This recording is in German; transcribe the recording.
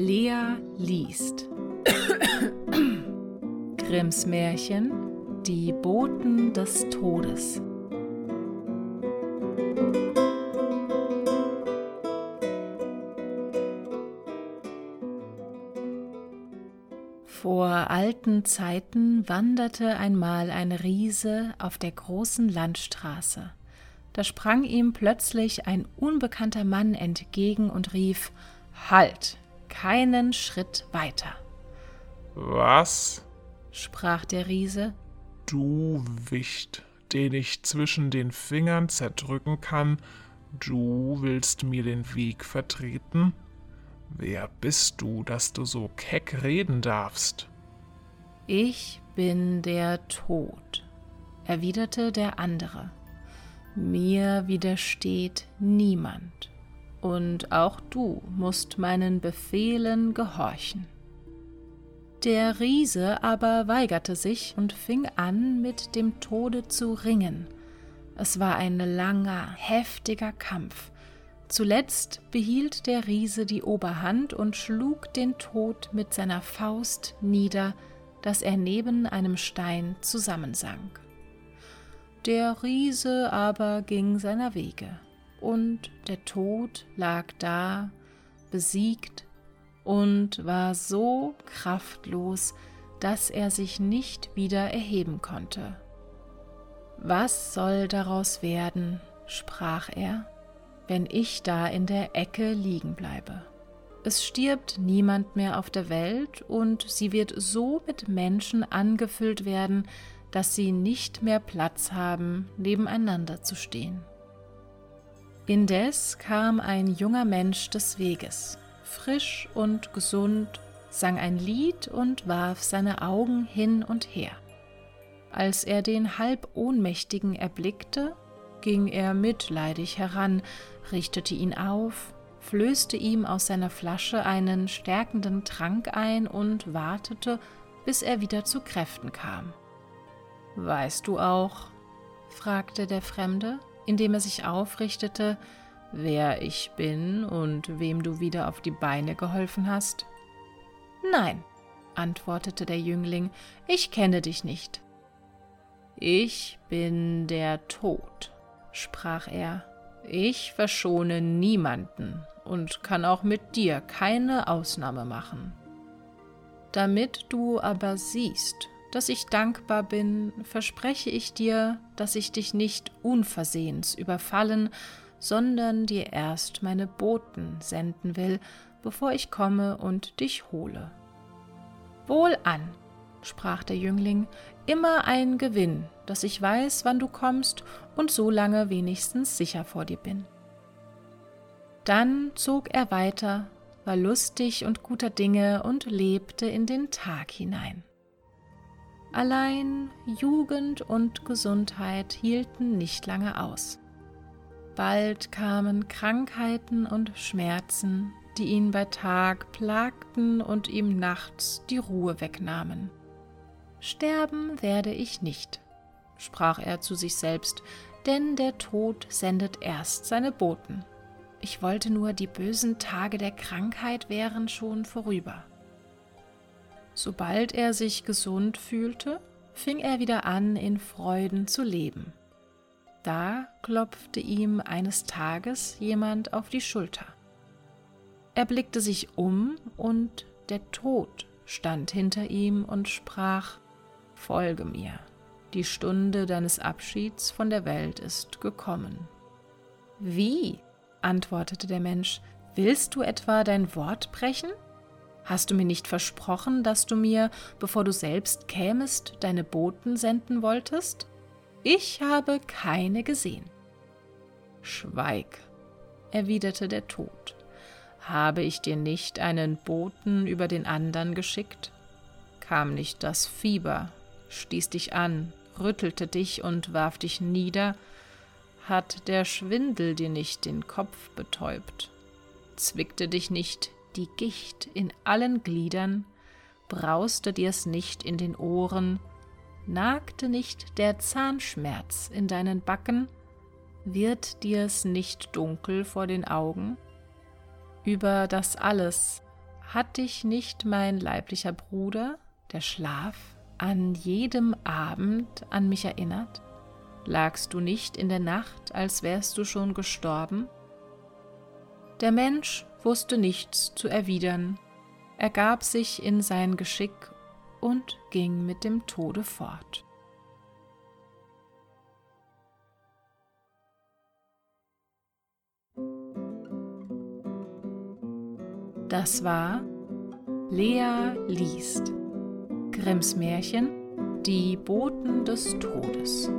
Lea liest. Grimms Märchen Die Boten des Todes. Vor alten Zeiten wanderte einmal ein Riese auf der großen Landstraße. Da sprang ihm plötzlich ein unbekannter Mann entgegen und rief Halt, keinen Schritt weiter. Was? sprach der Riese. Du Wicht, den ich zwischen den Fingern zerdrücken kann, du willst mir den Weg vertreten? Wer bist du, dass du so keck reden darfst? Ich bin der Tod, erwiderte der andere. Mir widersteht niemand, und auch du musst meinen Befehlen gehorchen. Der Riese aber weigerte sich und fing an, mit dem Tode zu ringen. Es war ein langer, heftiger Kampf, Zuletzt behielt der Riese die Oberhand und schlug den Tod mit seiner Faust nieder, dass er neben einem Stein zusammensank. Der Riese aber ging seiner Wege, und der Tod lag da, besiegt, und war so kraftlos, dass er sich nicht wieder erheben konnte. Was soll daraus werden? sprach er wenn ich da in der Ecke liegen bleibe. Es stirbt niemand mehr auf der Welt und sie wird so mit Menschen angefüllt werden, dass sie nicht mehr Platz haben, nebeneinander zu stehen. Indes kam ein junger Mensch des Weges, frisch und gesund, sang ein Lied und warf seine Augen hin und her. Als er den halb Ohnmächtigen erblickte, ging er mitleidig heran, richtete ihn auf, flößte ihm aus seiner Flasche einen stärkenden Trank ein und wartete, bis er wieder zu Kräften kam. Weißt du auch, fragte der Fremde, indem er sich aufrichtete, wer ich bin und wem du wieder auf die Beine geholfen hast? Nein, antwortete der Jüngling, ich kenne dich nicht. Ich bin der Tod, sprach er, ich verschone niemanden und kann auch mit dir keine Ausnahme machen. Damit du aber siehst, dass ich dankbar bin, verspreche ich dir, dass ich dich nicht unversehens überfallen, sondern dir erst meine Boten senden will, bevor ich komme und dich hole. Wohlan, sprach der Jüngling, immer ein Gewinn, dass ich weiß, wann du kommst und so lange wenigstens sicher vor dir bin. Dann zog er weiter, war lustig und guter Dinge und lebte in den Tag hinein. Allein Jugend und Gesundheit hielten nicht lange aus. Bald kamen Krankheiten und Schmerzen, die ihn bei Tag plagten und ihm nachts die Ruhe wegnahmen. Sterben werde ich nicht, sprach er zu sich selbst, denn der Tod sendet erst seine Boten. Ich wollte nur, die bösen Tage der Krankheit wären schon vorüber. Sobald er sich gesund fühlte, fing er wieder an, in Freuden zu leben. Da klopfte ihm eines Tages jemand auf die Schulter. Er blickte sich um und der Tod stand hinter ihm und sprach Folge mir, die Stunde deines Abschieds von der Welt ist gekommen. Wie? antwortete der Mensch, willst du etwa dein Wort brechen? Hast du mir nicht versprochen, dass du mir, bevor du selbst kämest, deine Boten senden wolltest? Ich habe keine gesehen. Schweig, erwiderte der Tod. Habe ich dir nicht einen Boten über den andern geschickt? Kam nicht das Fieber stieß dich an, rüttelte dich und warf dich nieder, hat der Schwindel dir nicht den Kopf betäubt, zwickte dich nicht die Gicht in allen Gliedern, brauste dir's nicht in den Ohren, nagte nicht der Zahnschmerz in deinen Backen, wird dir's nicht dunkel vor den Augen? Über das alles hat dich nicht mein leiblicher Bruder, der Schlaf, an jedem Abend an mich erinnert? Lagst du nicht in der Nacht, als wärst du schon gestorben? Der Mensch wusste nichts zu erwidern, ergab sich in sein Geschick und ging mit dem Tode fort. Das war Lea liest Grimms Märchen Die Boten des Todes.